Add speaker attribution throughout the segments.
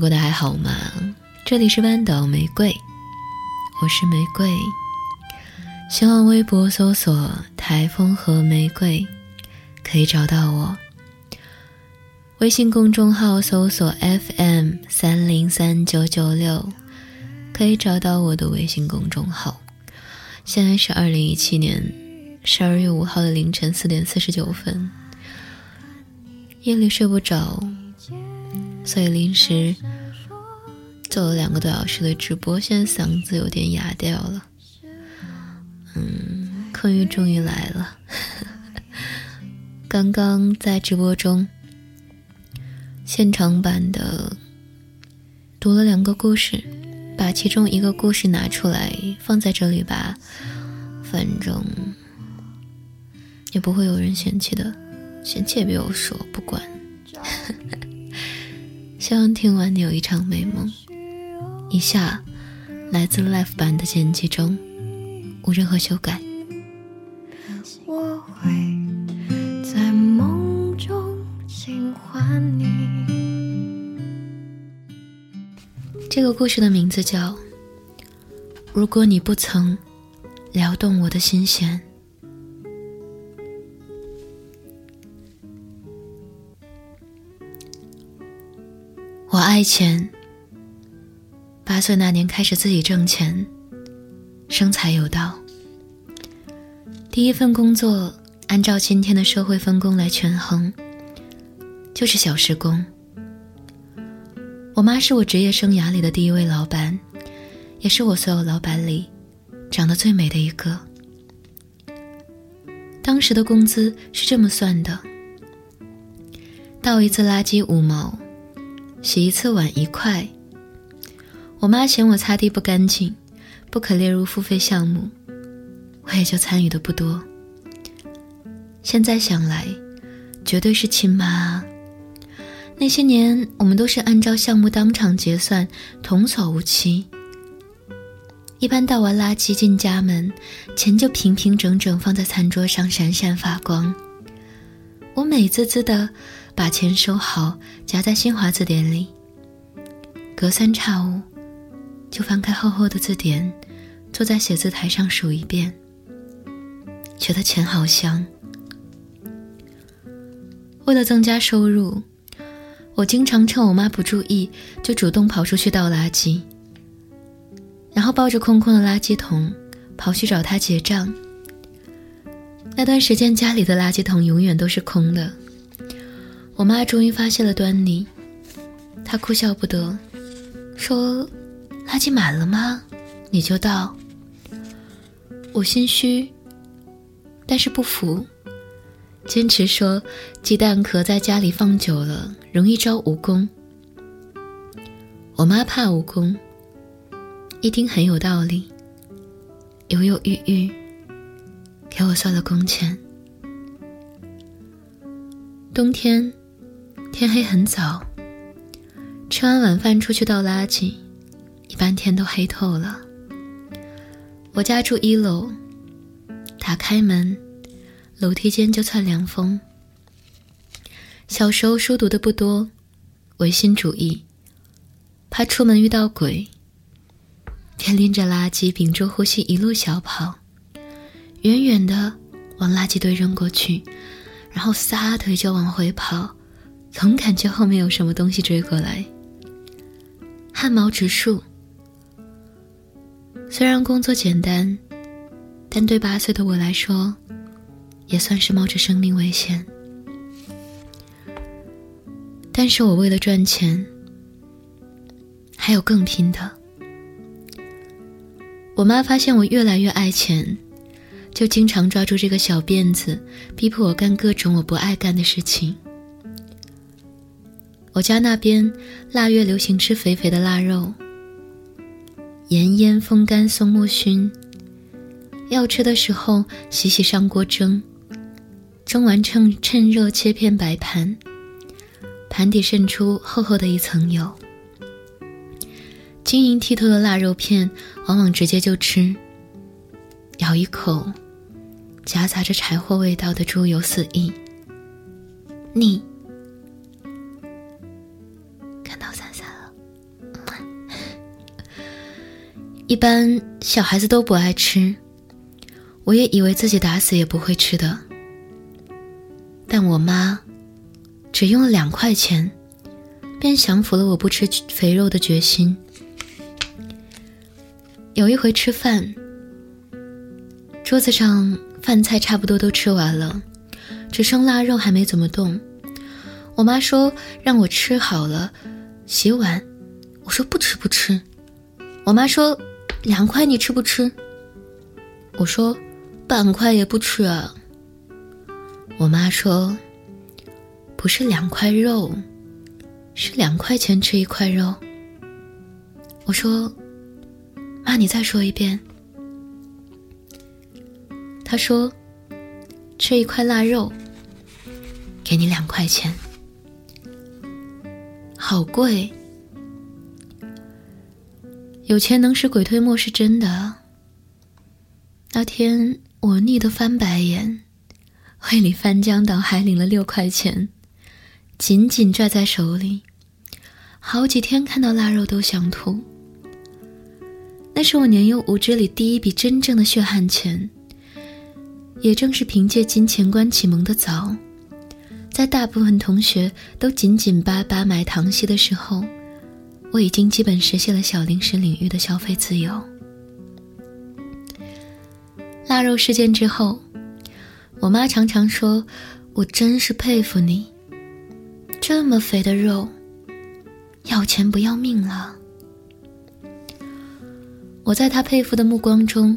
Speaker 1: 过得还好吗？这里是半岛玫瑰，我是玫瑰。新浪微博搜索“台风和玫瑰”，可以找到我。微信公众号搜索 “FM 三零三九九六”，可以找到我的微信公众号。现在是二零一七年十二月五号的凌晨四点四十九分，夜里睡不着，所以临时做了两个多小时的直播，现在嗓子有点哑掉了。嗯，困欲终于来了。刚刚在直播中。现场版的读了两个故事，把其中一个故事拿出来放在这里吧，反正也不会有人嫌弃的，嫌弃也别我说，不管。希望听完你有一场美梦。以下来自 l i f e 版的剪辑中，无任何修改。我会。这个故事的名字叫《如果你不曾撩动我的心弦》。我爱钱，八岁那年开始自己挣钱，生财有道。第一份工作按照今天的社会分工来权衡，就是小时工。我妈是我职业生涯里的第一位老板，也是我所有老板里长得最美的一个。当时的工资是这么算的：倒一次垃圾五毛，洗一次碗一块。我妈嫌我擦地不干净，不可列入付费项目，我也就参与的不多。现在想来，绝对是亲妈啊。那些年，我们都是按照项目当场结算，童叟无欺。一般倒完垃圾进家门，钱就平平整整放在餐桌上，闪闪发光。我美滋滋的把钱收好，夹在新华字典里。隔三差五，就翻开厚厚的字典，坐在写字台上数一遍。觉得钱好香。为了增加收入。我经常趁我妈不注意，就主动跑出去倒垃圾，然后抱着空空的垃圾桶跑去找她结账。那段时间家里的垃圾桶永远都是空的。我妈终于发现了端倪，她哭笑不得，说：“垃圾满了吗？你就倒。”我心虚，但是不服。坚持说，鸡蛋壳在家里放久了容易招蜈蚣。我妈怕蜈蚣，一听很有道理，犹犹豫豫，给我算了工钱。冬天，天黑很早，吃完晚饭出去倒垃圾，半天都黑透了。我家住一楼，打开门。楼梯间就窜凉风。小时候书读的不多，唯心主义，怕出门遇到鬼，便拎着垃圾，屏住呼吸，一路小跑，远远的往垃圾堆扔过去，然后撒腿就往回跑，总感觉后面有什么东西追过来，汗毛直竖。虽然工作简单，但对八岁的我来说。也算是冒着生命危险，但是我为了赚钱，还有更拼的。我妈发现我越来越爱钱，就经常抓住这个小辫子，逼迫我干各种我不爱干的事情。我家那边腊月流行吃肥肥的腊肉，盐腌风干松木熏，要吃的时候洗洗上锅蒸。蒸完趁趁热切片摆盘，盘底渗出厚厚的一层油。晶莹剔透的腊肉片，往往直接就吃。咬一口，夹杂着柴火味道的猪油四溢，腻。一般小孩子都不爱吃，我也以为自己打死也不会吃的。但我妈只用了两块钱，便降服了我不吃肥肉的决心。有一回吃饭，桌子上饭菜差不多都吃完了，只剩腊肉还没怎么动。我妈说让我吃好了，洗碗。我说不吃不吃。我妈说两块你吃不吃？我说半块也不吃啊。我妈说不是两块肉，是两块钱吃一块肉。我说妈你再说一遍。她说吃一块腊肉，给你两块钱。好贵，有钱能使鬼推磨是真的。那天我腻得翻白眼，胃里翻江倒海，领了六块钱，紧紧拽在手里，好几天看到腊肉都想吐。那是我年幼无知里第一笔真正的血汗钱，也正是凭借金钱观启蒙的早。在大部分同学都紧紧巴巴买糖稀的时候，我已经基本实现了小零食领域的消费自由。腊肉事件之后，我妈常常说：“我真是佩服你，这么肥的肉，要钱不要命了。”我在她佩服的目光中，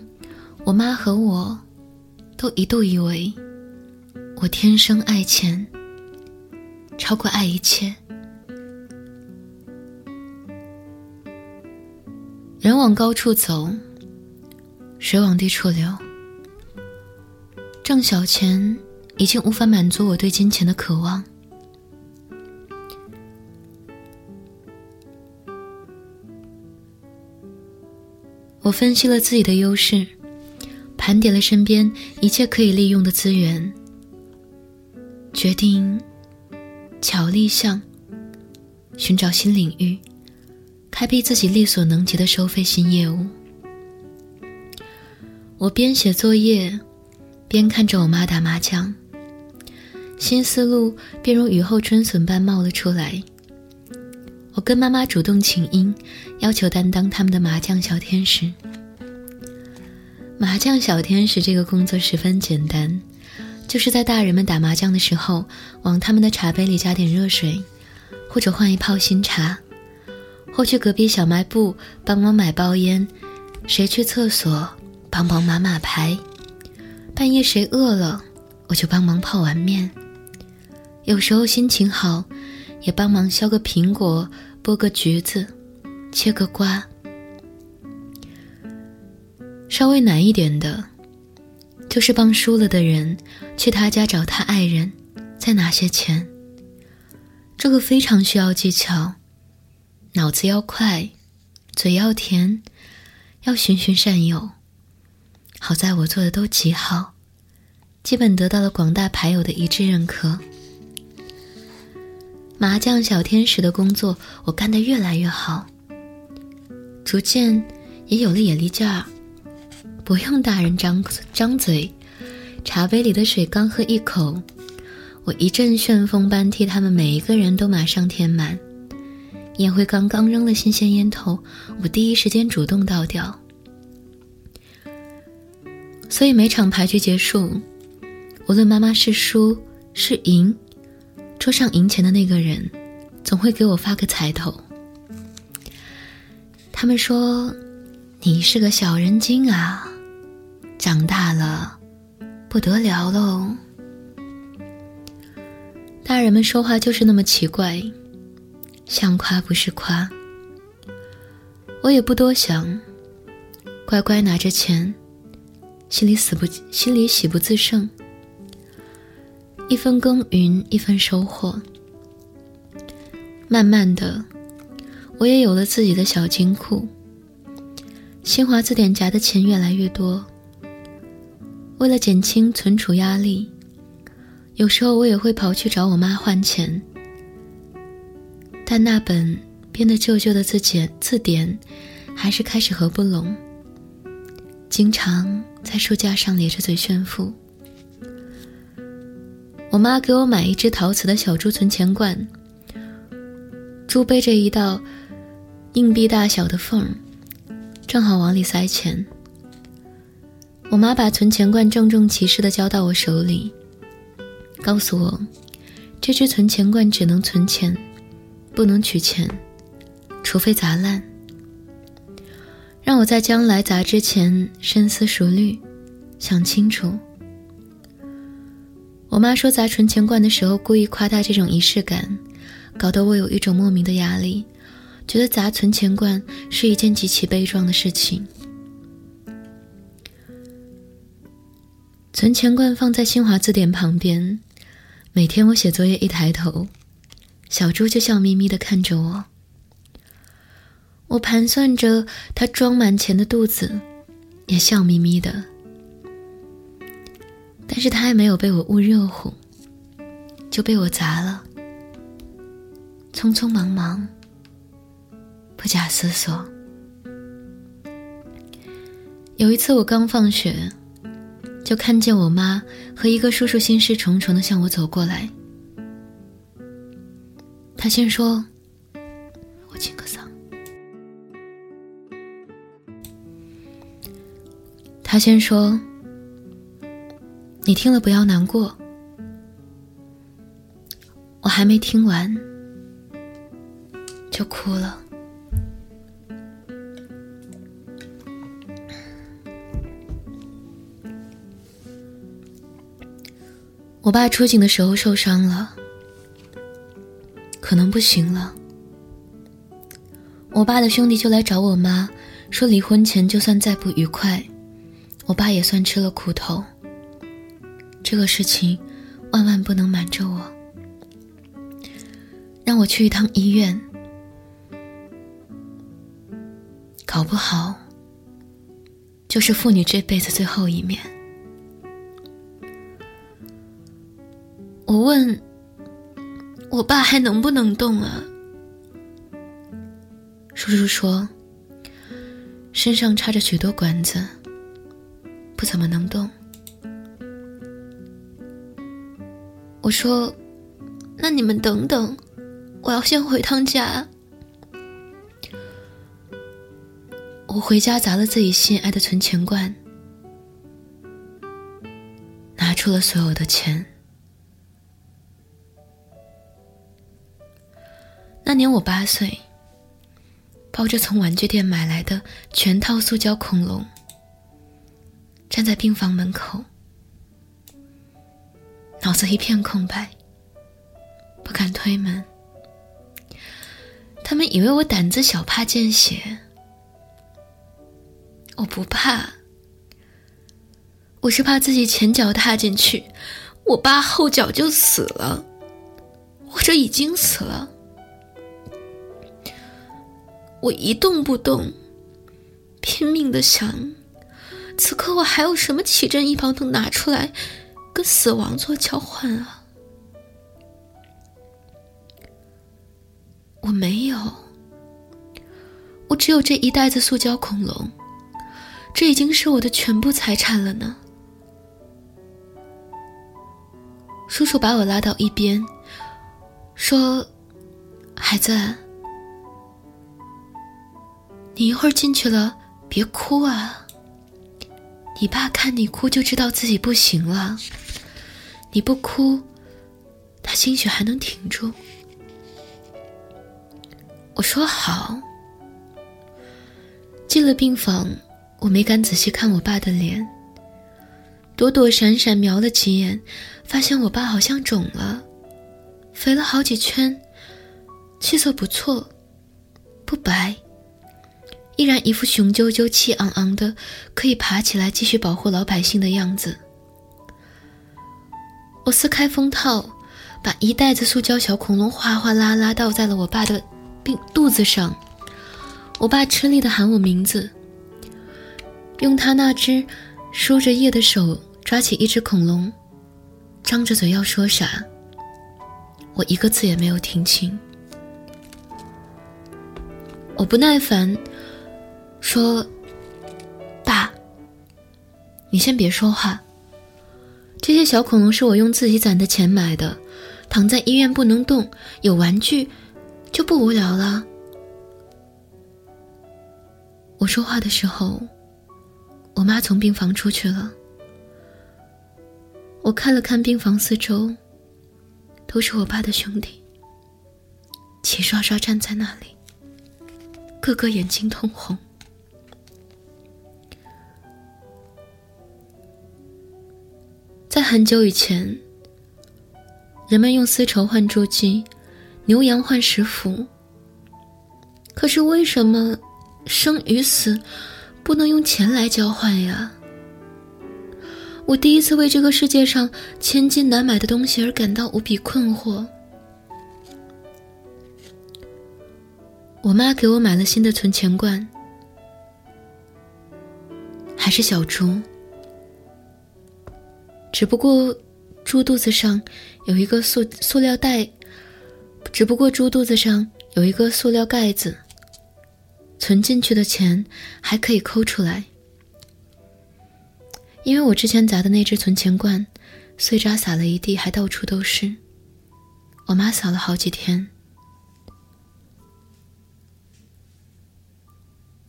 Speaker 1: 我妈和我都一度以为我天生爱钱。超过爱一切。人往高处走，水往低处流。挣小钱已经无法满足我对金钱的渴望。我分析了自己的优势，盘点了身边一切可以利用的资源，决定。巧立项，寻找新领域，开辟自己力所能及的收费新业务。我边写作业，边看着我妈打麻将，新思路便如雨后春笋般冒了出来。我跟妈妈主动请缨，要求担当他们的麻将小天使。麻将小天使这个工作十分简单。就是在大人们打麻将的时候，往他们的茶杯里加点热水，或者换一泡新茶，或去隔壁小卖部帮忙买包烟，谁去厕所帮忙码码牌，半夜谁饿了，我就帮忙泡碗面。有时候心情好，也帮忙削个苹果，剥个橘子，切个瓜。稍微难一点的。就是帮输了的人去他家找他爱人，再拿些钱。这个非常需要技巧，脑子要快，嘴要甜，要循循善诱。好在我做的都极好，基本得到了广大牌友的一致认可。麻将小天使的工作我干得越来越好，逐渐也有了眼力劲儿。不用大人张张嘴，茶杯里的水刚喝一口，我一阵旋风般替他们每一个人都马上填满。烟灰缸刚扔了新鲜烟头，我第一时间主动倒掉。所以每场牌局结束，无论妈妈是输是赢，桌上赢钱的那个人总会给我发个彩头。他们说：“你是个小人精啊。”长大了，不得了喽！大人们说话就是那么奇怪，想夸不是夸。我也不多想，乖乖拿着钱，心里死不心里喜不自胜。一分耕耘一分收获，慢慢的，我也有了自己的小金库。新华字典夹的钱越来越多。为了减轻存储压力，有时候我也会跑去找我妈换钱。但那本变得旧旧的字典字典，还是开始合不拢。经常在书架上咧着嘴炫富。我妈给我买一只陶瓷的小猪存钱罐，猪背着一道硬币大小的缝，正好往里塞钱。我妈把存钱罐郑重其事地交到我手里，告诉我，这只存钱罐只能存钱，不能取钱，除非砸烂。让我在将来砸之前深思熟虑，想清楚。我妈说砸存钱罐的时候故意夸大这种仪式感，搞得我有一种莫名的压力，觉得砸存钱罐是一件极其悲壮的事情。存钱罐放在新华字典旁边，每天我写作业一抬头，小猪就笑眯眯地看着我。我盘算着它装满钱的肚子，也笑眯眯的。但是它还没有被我焐热乎，就被我砸了。匆匆忙忙，不假思索。有一次我刚放学。就看见我妈和一个叔叔心事重重的向我走过来。他先说：“我清个嗓。”他先说：“你听了不要难过。”我还没听完，就哭了。我爸出警的时候受伤了，可能不行了。我爸的兄弟就来找我妈，说离婚前就算再不愉快，我爸也算吃了苦头。这个事情万万不能瞒着我，让我去一趟医院，搞不好就是父女这辈子最后一面。我问：“我爸还能不能动啊？”叔叔说：“身上插着许多管子，不怎么能动。”我说：“那你们等等，我要先回趟家。”我回家砸了自己心爱的存钱罐，拿出了所有的钱。那年我八岁，抱着从玩具店买来的全套塑胶恐龙，站在病房门口，脑子一片空白，不敢推门。他们以为我胆子小，怕见血。我不怕，我是怕自己前脚踏进去，我爸后脚就死了，或者已经死了。我一动不动，拼命的想，此刻我还有什么奇珍异宝能拿出来跟死亡做交换啊？我没有，我只有这一袋子塑胶恐龙，这已经是我的全部财产了呢。叔叔把我拉到一边，说：“孩子。”你一会儿进去了，别哭啊！你爸看你哭就知道自己不行了。你不哭，他兴许还能挺住。我说好。进了病房，我没敢仔细看我爸的脸，躲躲闪闪瞄了几眼，发现我爸好像肿了，肥了好几圈，气色不错，不白。依然一副雄赳赳、气昂昂的，可以爬起来继续保护老百姓的样子。我撕开封套，把一袋子塑胶小恐龙哗哗啦啦倒在了我爸的病肚子上。我爸吃力的喊我名字，用他那只梳着叶的手抓起一只恐龙，张着嘴要说啥，我一个字也没有听清。我不耐烦。说：“爸，你先别说话。这些小恐龙是我用自己攒的钱买的，躺在医院不能动，有玩具就不无聊了。我说话的时候，我妈从病房出去了。我看了看病房四周，都是我爸的兄弟，齐刷刷站在那里，个个眼睛通红。在很久以前，人们用丝绸换铸鸡，牛羊换食服。可是为什么？生与死，不能用钱来交换呀！我第一次为这个世界上千金难买的东西而感到无比困惑。我妈给我买了新的存钱罐，还是小猪，只不过猪肚子上有一个塑塑料袋，只不过猪肚子上有一个塑料盖子。存进去的钱还可以抠出来，因为我之前砸的那只存钱罐，碎渣撒了一地，还到处都是。我妈扫了好几天。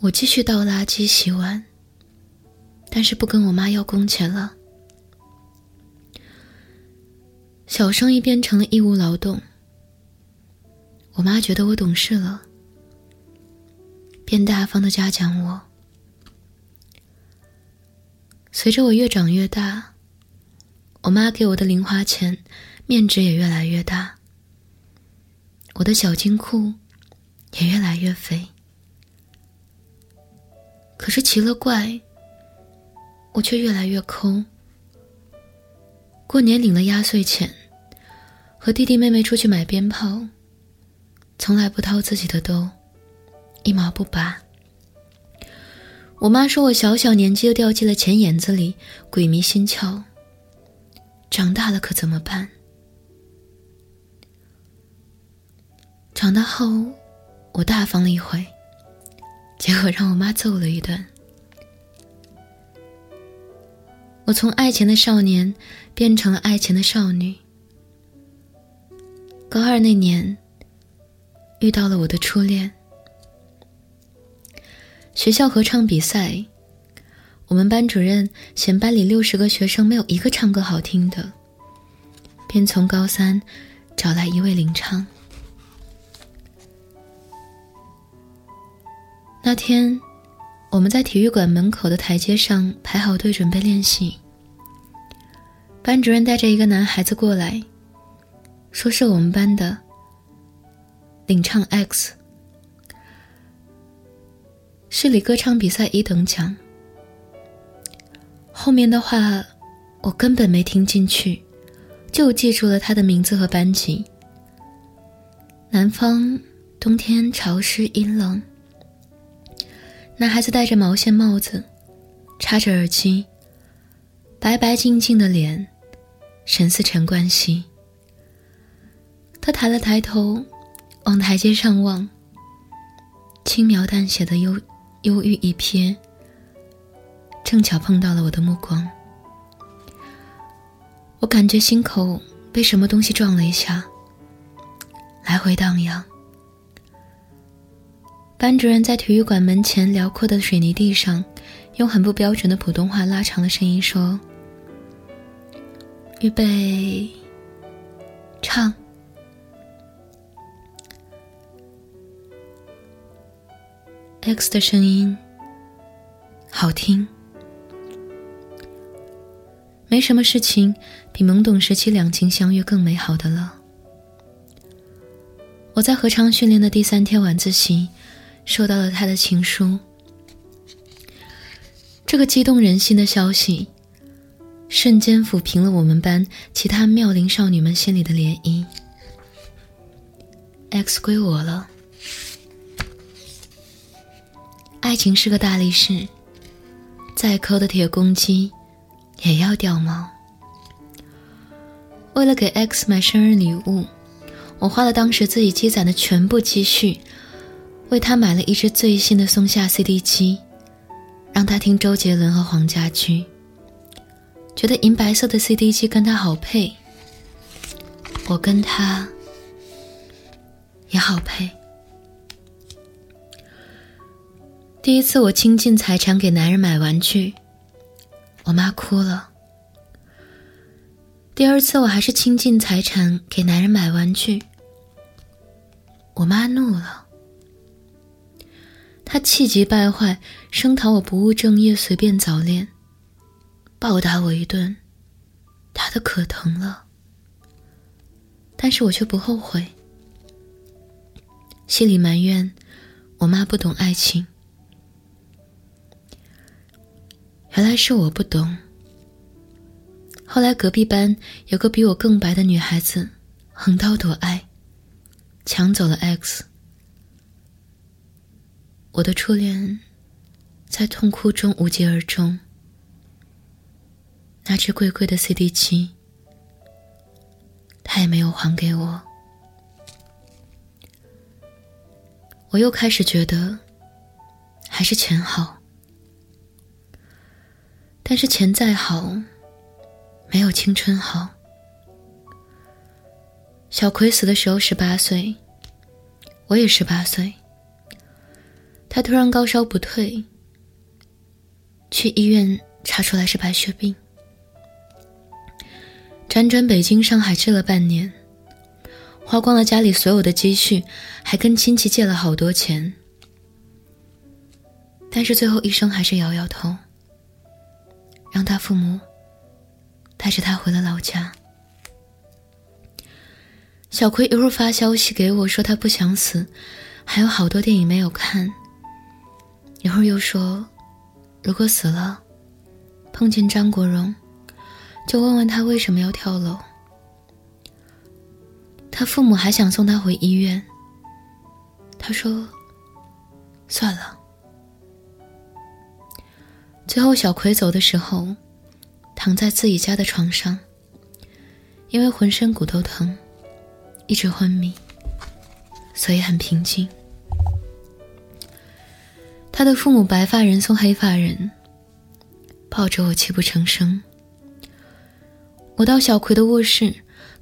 Speaker 1: 我继续倒垃圾、洗碗，但是不跟我妈要工钱了。小生意变成了义务劳动。我妈觉得我懂事了。便大方的嘉奖我。随着我越长越大，我妈给我的零花钱面值也越来越大，我的小金库也越来越肥。可是奇了怪，我却越来越抠。过年领了压岁钱，和弟弟妹妹出去买鞭炮，从来不掏自己的兜。一毛不拔。我妈说我小小年纪就掉进了钱眼子里，鬼迷心窍。长大了可怎么办？长大后，我大方了一回，结果让我妈揍了一顿。我从爱钱的少年变成了爱钱的少女。高二那年，遇到了我的初恋。学校合唱比赛，我们班主任嫌班里六十个学生没有一个唱歌好听的，便从高三找来一位领唱。那天，我们在体育馆门口的台阶上排好队准备练习。班主任带着一个男孩子过来，说是我们班的领唱 X。市里歌唱比赛一等奖。后面的话，我根本没听进去，就记住了他的名字和班级。南方冬天潮湿阴冷，男孩子戴着毛线帽子，插着耳机，白白净净的脸，神似陈冠希。他抬了抬头，往台阶上望，轻描淡写的忧。忧郁一瞥，正巧碰到了我的目光。我感觉心口被什么东西撞了一下，来回荡漾。班主任在体育馆门前辽阔的水泥地上，用很不标准的普通话拉长了声音说：“预备，唱。” X 的声音好听，没什么事情比懵懂时期两情相悦更美好的了。我在合唱训练的第三天晚自习，收到了他的情书。这个激动人心的消息，瞬间抚平了我们班其他妙龄少女们心里的涟漪。X 归我了。爱情是个大力士，再抠的铁公鸡也要掉毛。为了给 X 买生日礼物，我花了当时自己积攒的全部积蓄，为他买了一只最新的松下 CD 机，让他听周杰伦和黄家驹。觉得银白色的 CD 机跟他好配，我跟他也好配。第一次我倾尽财产给男人买玩具，我妈哭了。第二次我还是倾尽财产给男人买玩具，我妈怒了。他气急败坏，声讨我不务正业、随便早恋。暴打我一顿，打的可疼了。但是我却不后悔，心里埋怨我妈不懂爱情。原来是我不懂。后来隔壁班有个比我更白的女孩子，横刀夺爱，抢走了 X。我的初恋，在痛哭中无疾而终。那只贵贵的 CD 机，他也没有还给我。我又开始觉得，还是钱好。但是钱再好，没有青春好。小葵死的时候十八岁，我也十八岁。他突然高烧不退，去医院查出来是白血病。辗转北京、上海治了半年，花光了家里所有的积蓄，还跟亲戚借了好多钱。但是最后医生还是摇摇头，让他父母带着他回了老家。小葵一会儿发消息给我说他不想死，还有好多电影没有看。一会儿又说，如果死了，碰见张国荣。就问问他为什么要跳楼。他父母还想送他回医院。他说：“算了。”最后，小葵走的时候，躺在自己家的床上，因为浑身骨头疼，一直昏迷，所以很平静。他的父母白发人送黑发人，抱着我泣不成声。我到小葵的卧室，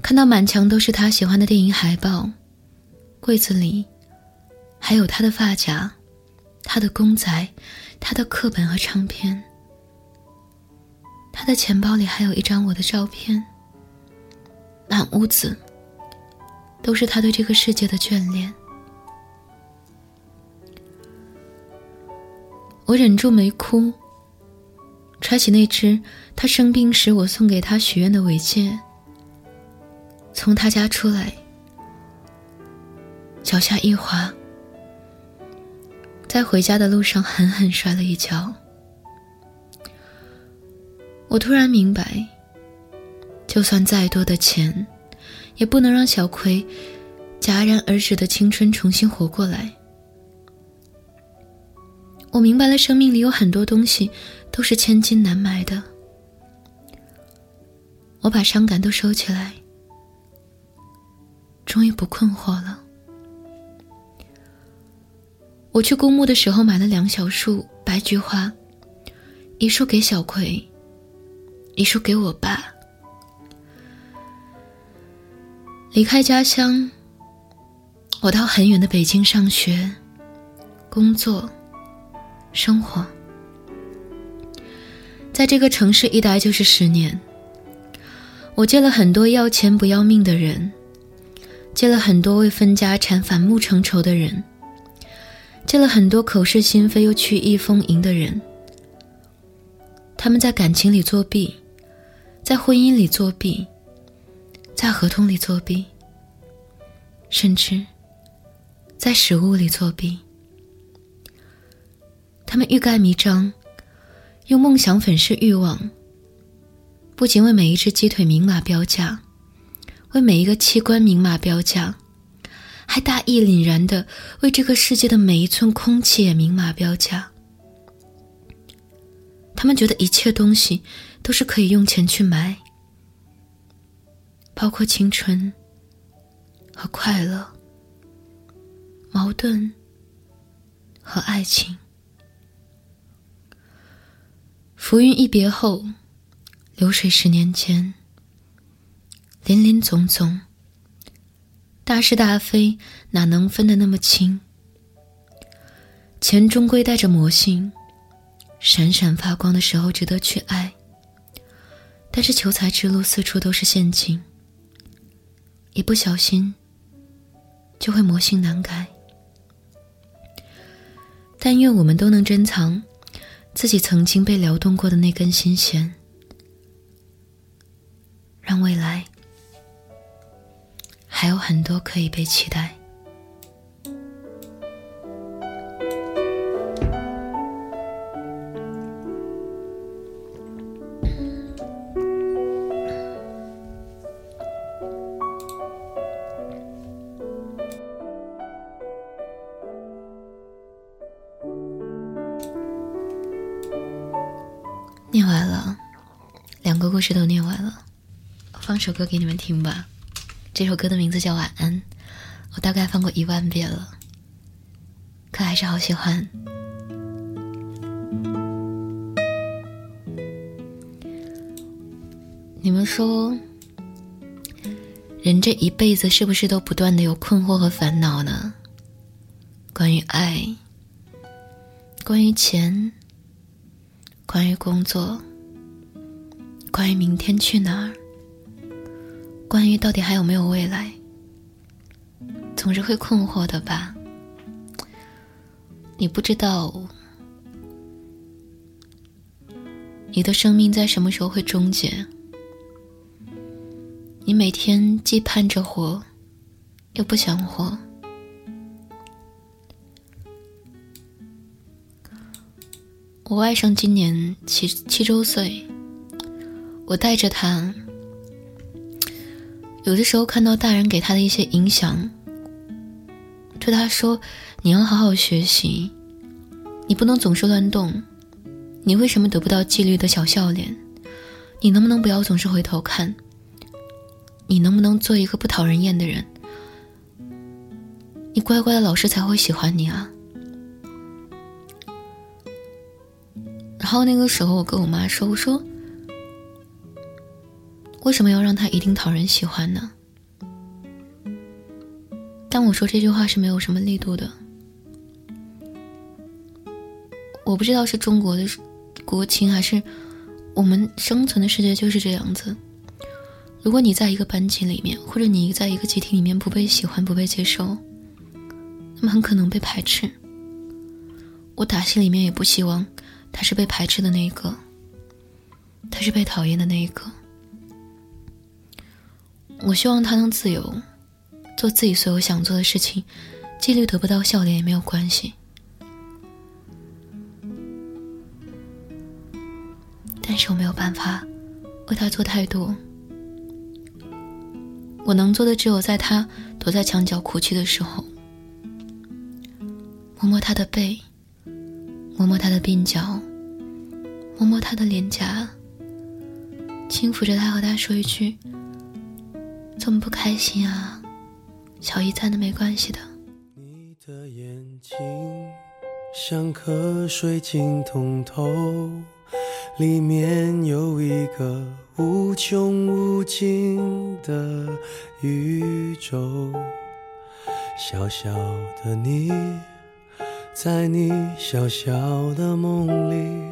Speaker 1: 看到满墙都是他喜欢的电影海报，柜子里还有他的发夹、他的公仔、他的课本和唱片。他的钱包里还有一张我的照片。满屋子都是他对这个世界的眷恋。我忍住没哭。揣起那只他生病时我送给他许愿的尾戒，从他家出来，脚下一滑，在回家的路上狠狠摔了一跤。我突然明白，就算再多的钱，也不能让小葵戛然而止的青春重新活过来。我明白了，生命里有很多东西。都是千金难买的。我把伤感都收起来，终于不困惑了。我去公墓的时候买了两小束白菊花，一束给小葵，一束给我爸。离开家乡，我到很远的北京上学、工作、生活。在这个城市一待就是十年，我见了很多要钱不要命的人，见了很多为分家产反目成仇的人，见了很多口是心非又曲意逢迎的人。他们在感情里作弊，在婚姻里作弊，在合同里作弊，甚至在食物里作弊。他们欲盖弥彰。用梦想粉饰欲望，不仅为每一只鸡腿明码标价，为每一个器官明码标价，还大义凛然的为这个世界的每一寸空气也明码标价。他们觉得一切东西都是可以用钱去买，包括青春和快乐、矛盾和爱情。浮云一别后，流水十年间，林林总总，大是大非哪能分得那么清？钱终归带着魔性，闪闪发光的时候值得去爱。但是求财之路四处都是陷阱，一不小心就会魔性难改。但愿我们都能珍藏自己曾经被撩动过的那根心弦。让未来还有很多可以被期待。首歌给你们听吧，这首歌的名字叫《晚安》，我大概放过一万遍了，可还是好喜欢。你们说，人这一辈子是不是都不断的有困惑和烦恼呢？关于爱，关于钱，关于工作，关于明天去哪儿？关于到底还有没有未来，总是会困惑的吧？你不知道你的生命在什么时候会终结？你每天既盼着活，又不想活。我外甥今年七七周岁，我带着他。有的时候看到大人给他的一些影响，对他说：“你要好好学习，你不能总是乱动。你为什么得不到纪律的小笑脸？你能不能不要总是回头看？你能不能做一个不讨人厌的人？你乖乖的老师才会喜欢你啊！”然后那个时候，我跟我妈说：“我说。”为什么要让他一定讨人喜欢呢？但我说这句话是没有什么力度的。我不知道是中国的国情，还是我们生存的世界就是这样子。如果你在一个班级里面，或者你在一个集体里面不被喜欢、不被接受，那么很可能被排斥。我打心里面也不希望他是被排斥的那一个，他是被讨厌的那一个。我希望他能自由，做自己所有想做的事情，纪律得不到笑脸也没有关系。但是我没有办法为他做太多，我能做的只有在他躲在墙角哭泣的时候，摸摸他的背，摸摸他的鬓角，摸摸他的脸颊，轻抚着他，和他说一句。这么不开心啊？小姨在呢没关系的。
Speaker 2: 你的眼睛像颗水晶通透，里面有一个无穷无尽的宇宙。小小的你，在你小小的梦里。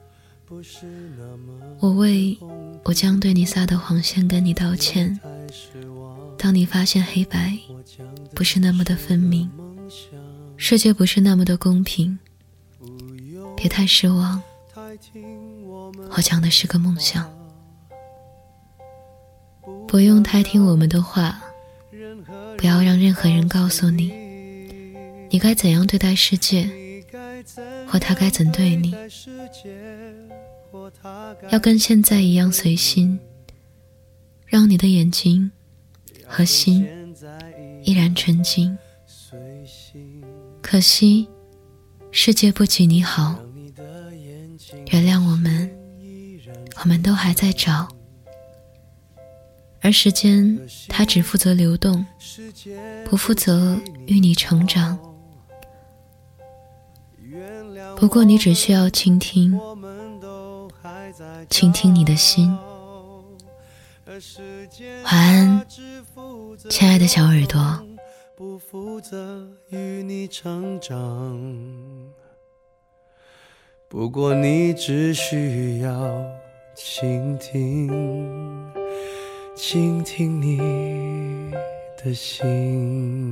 Speaker 1: 我为我将对你撒的谎先跟你道歉。当你发现黑白不是那么的分明，世界不是那么的公平，别太失望。我讲的是个梦想，不用太听我们的话，不要让任何人告诉你，你该怎样对待世界，或他该怎对你。要跟现在一样随心，让你的眼睛和心依然纯净。可惜，世界不及你好。原谅我们，我们都还在找。而时间，它只负责流动，不负责与你成长。不过，你只需要倾听，倾听你的心。晚安，亲爱的小耳朵。不负责与你成长，
Speaker 2: 不过你只需要倾听，倾听你的心。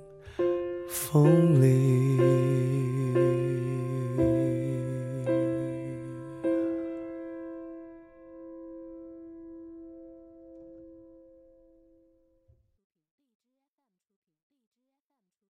Speaker 2: 风里。